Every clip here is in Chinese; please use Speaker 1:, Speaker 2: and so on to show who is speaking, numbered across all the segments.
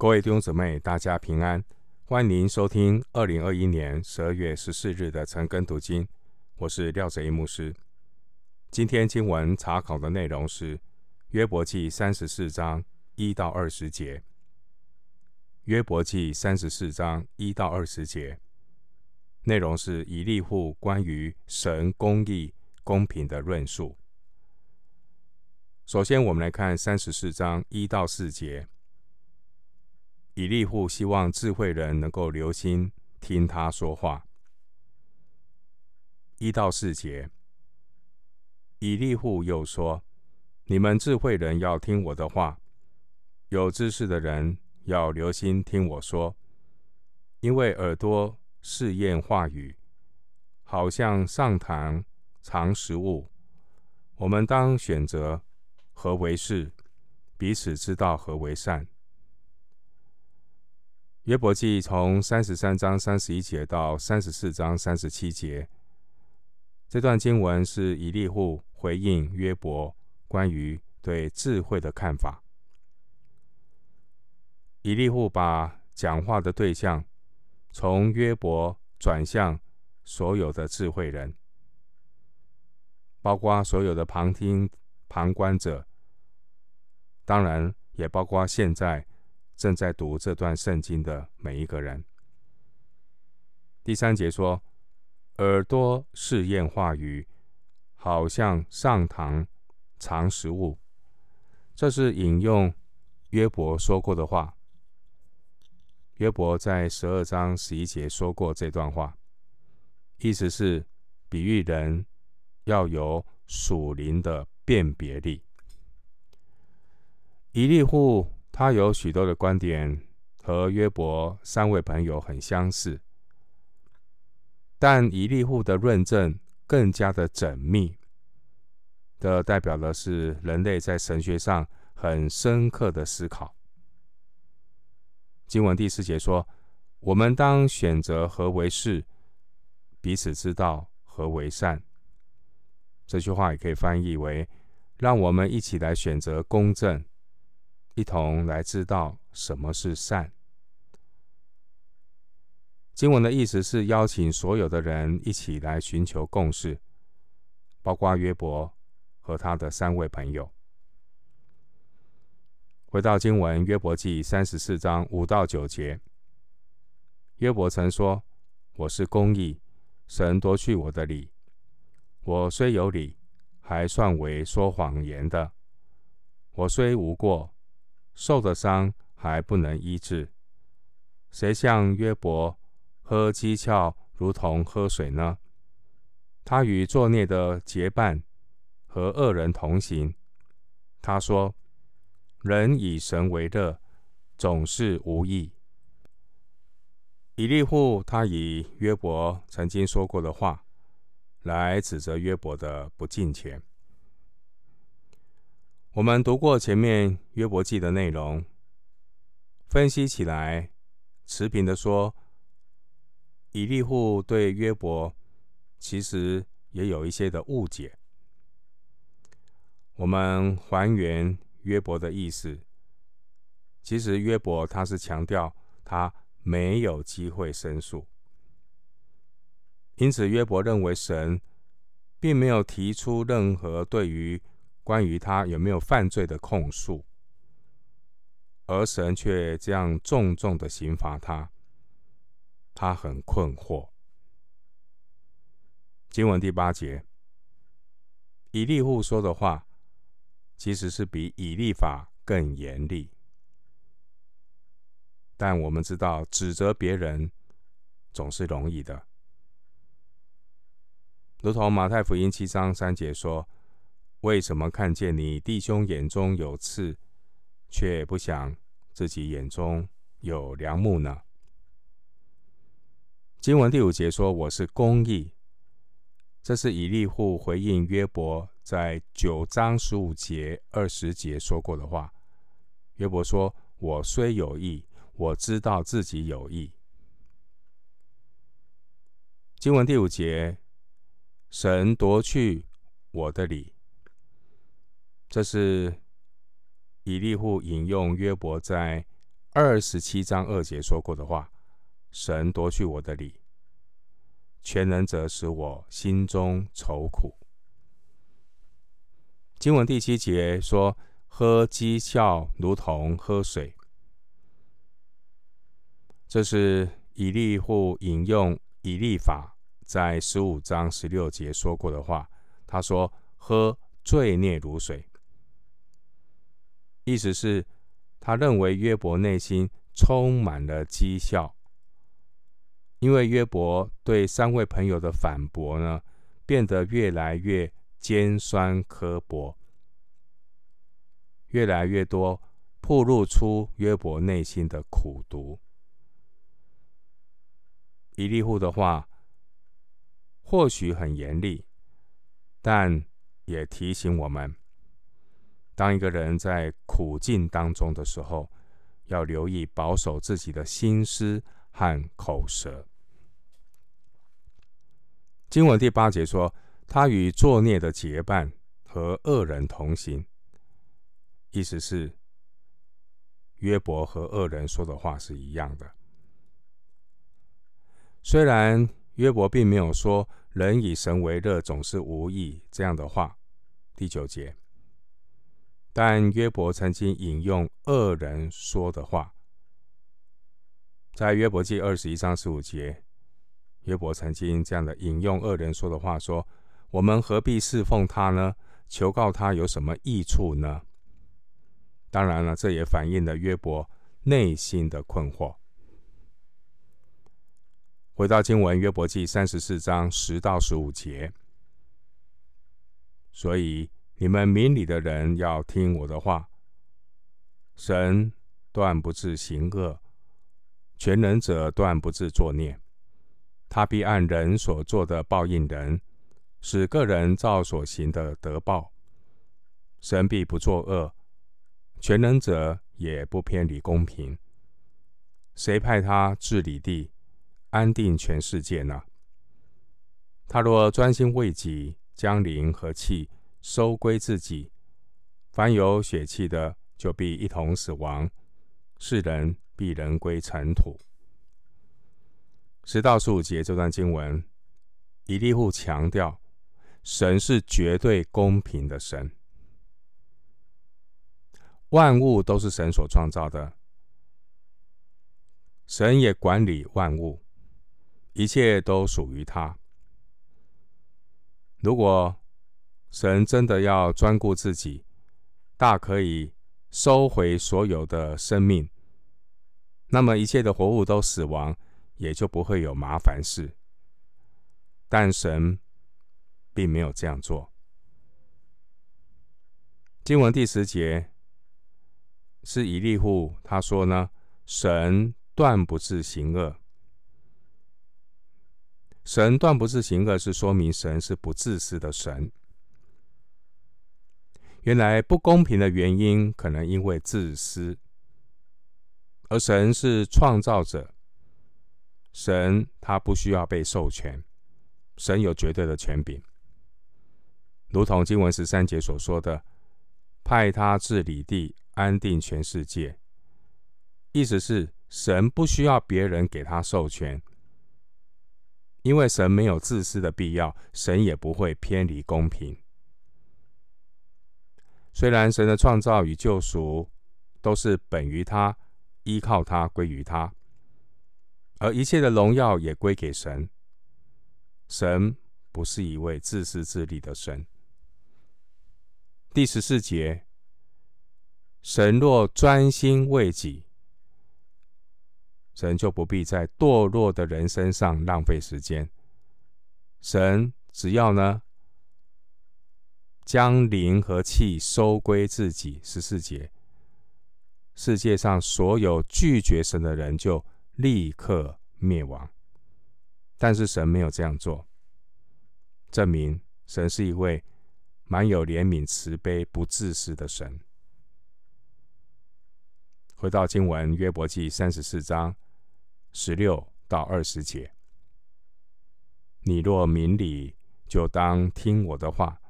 Speaker 1: 各位弟兄姊妹，大家平安！欢迎收听二零二一年十二月十四日的晨更读经。我是廖哲一牧师。今天经文查考的内容是约伯记三十四章一到二十节。约伯记三十四章一到二十节内容是以利户关于神公义公平的论述。首先，我们来看三十四章一到四节。以利户希望智慧人能够留心听他说话。一到四节，以利户又说：“你们智慧人要听我的话，有知识的人要留心听我说，因为耳朵试验话语，好像上膛尝食物。我们当选择何为是，彼此知道何为善。”约伯记从三十三章三十一节到三十四章三十七节，这段经文是以利户回应约伯关于对智慧的看法。以利户把讲话的对象从约伯转向所有的智慧人，包括所有的旁听旁观者，当然也包括现在。正在读这段圣经的每一个人。第三节说：“耳朵试验话语，好像上膛尝食物。”这是引用约伯说过的话。约伯在十二章十一节说过这段话，意思是比喻人要有属灵的辨别力。以利户。他有许多的观点和约伯三位朋友很相似，但以利户的论证更加的缜密，这代表的是人类在神学上很深刻的思考。经文第四节说：“我们当选择何为是，彼此知道何为善。”这句话也可以翻译为：“让我们一起来选择公正。”一同来知道什么是善。经文的意思是邀请所有的人一起来寻求共识，包括约伯和他的三位朋友。回到经文，约伯记三十四章五到九节，约伯曾说：“我是公义，神夺去我的理。我虽有理，还算为说谎言的。我虽无过。”受的伤还不能医治，谁像约伯喝讥诮如同喝水呢？他与作孽的结伴，和恶人同行。他说：“人以神为乐，总是无益。”以利户他以约伯曾经说过的话来指责约伯的不敬虔。我们读过前面约伯记的内容，分析起来，持平的说，以利户对约伯其实也有一些的误解。我们还原约伯的意思，其实约伯他是强调他没有机会申诉，因此约伯认为神并没有提出任何对于。关于他有没有犯罪的控诉，而神却这样重重的刑罚他，他很困惑。经文第八节，以利户说的话，其实是比以利法更严厉，但我们知道指责别人总是容易的，如同马太福音七章三节说。为什么看见你弟兄眼中有刺，却不想自己眼中有梁木呢？经文第五节说：“我是公义。”这是以利户回应约伯在九章十五节、二十节说过的话。约伯说：“我虽有意，我知道自己有意。”经文第五节：“神夺去我的理。”这是以利户引用约伯在二十七章二节说过的话：“神夺去我的理，全能者使我心中愁苦。”经文第七节说：“喝讥笑如同喝水。”这是以利户引用以利法在十五章十六节说过的话。他说：“喝罪孽如水。”意思是，他认为约伯内心充满了讥笑，因为约伯对三位朋友的反驳呢，变得越来越尖酸刻薄，越来越多暴露出约伯内心的苦毒。以利户的话或许很严厉，但也提醒我们，当一个人在苦境当中的时候，要留意保守自己的心思和口舌。经文第八节说：“他与作孽的结伴，和恶人同行。”意思是约伯和恶人说的话是一样的。虽然约伯并没有说“人以神为乐，总是无益”这样的话，第九节，但约伯曾经引用恶人说的话，在约伯记二十一章十五节，约伯曾经这样的引用恶人说的话说：“我们何必侍奉他呢？求告他有什么益处呢？”当然了，这也反映了约伯内心的困惑。回到经文，约伯记三十四章十到十五节。所以你们明理的人要听我的话。神断不致行恶，全能者断不致作孽。他必按人所做的报应人，使个人照所行的得报。神必不作恶，全能者也不偏离公平。谁派他治理地？安定全世界呢？他若专心为己，将灵和气收归自己，凡有血气的，就必一同死亡。世人必人归尘土。十到十五节这段经文，以利户强调，神是绝对公平的神，万物都是神所创造的，神也管理万物。一切都属于他。如果神真的要专顾自己，大可以收回所有的生命，那么一切的活物都死亡，也就不会有麻烦事。但神并没有这样做。经文第十节是以利户他说呢：“神断不致行恶。”神断不致行恶，是说明神是不自私的神。原来不公平的原因，可能因为自私，而神是创造者，神他不需要被授权，神有绝对的权柄，如同经文十三节所说的，派他治理地，安定全世界，意思是神不需要别人给他授权。因为神没有自私的必要，神也不会偏离公平。虽然神的创造与救赎都是本于他，依靠他，归于他，而一切的荣耀也归给神。神不是一位自私自利的神。第十四节，神若专心为己。神就不必在堕落的人身上浪费时间。神只要呢，将灵和气收归自己。十四节，世界上所有拒绝神的人就立刻灭亡。但是神没有这样做，证明神是一位蛮有怜悯、慈悲、不自私的神。回到经文，约伯记三十四章。十六到二十节，你若明理，就当听我的话，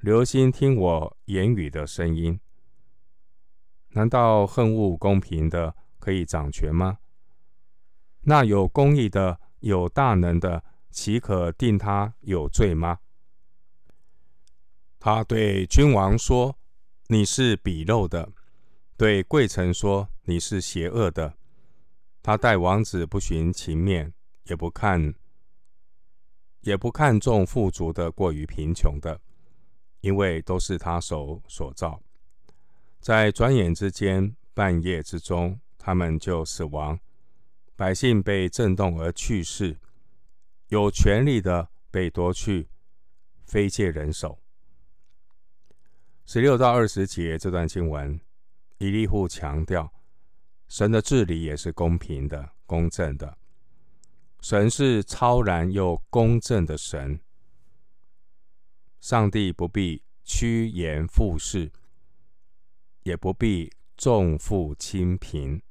Speaker 1: 留心听我言语的声音。难道恨恶公平的可以掌权吗？那有公义的、有大能的，岂可定他有罪吗？他对君王说：“你是鄙陋的。”对贵臣说：“你是邪恶的。”他待王子不徇情面，也不看，也不看重富足的过于贫穷的，因为都是他手所造。在转眼之间，半夜之中，他们就死亡。百姓被震动而去世，有权力的被夺去，非借人手。十六到二十节这段经文，以利户强调，神的治理也是公平的、公正的。神是超然又公正的神，上帝不必趋炎附势，也不必重富轻贫。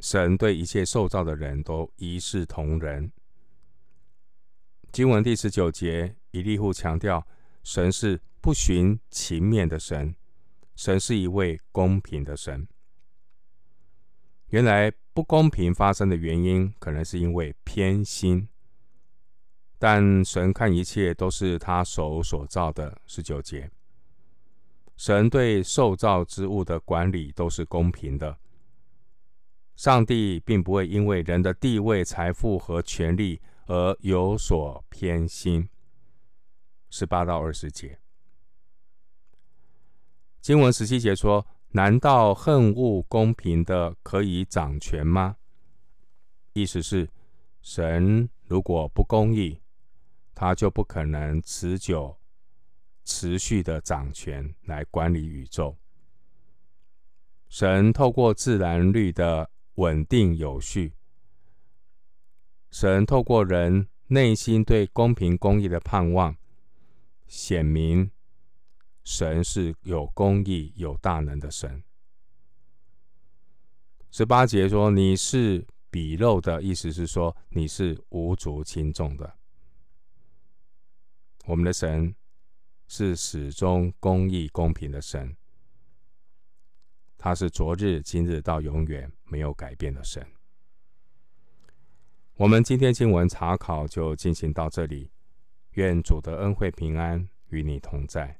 Speaker 1: 神对一切受造的人都一视同仁。经文第十九节，以利户强调，神是不徇情面的神，神是一位公平的神。原来不公平发生的原因，可能是因为偏心，但神看一切都是他手所造的。十九节，神对受造之物的管理都是公平的。上帝并不会因为人的地位、财富和权力而有所偏心。十八到二十节，经文十七节说：“难道恨恶公平的可以掌权吗？”意思是，神如果不公义，他就不可能持久、持续的掌权来管理宇宙。神透过自然律的。稳定有序，神透过人内心对公平公义的盼望，显明神是有公义、有大能的神。十八节说：“你是鄙陋的，意思是说你是无足轻重的。”我们的神是始终公义、公平的神。他是昨日、今日到永远没有改变的神。我们今天经文查考就进行到这里，愿主的恩惠平安与你同在。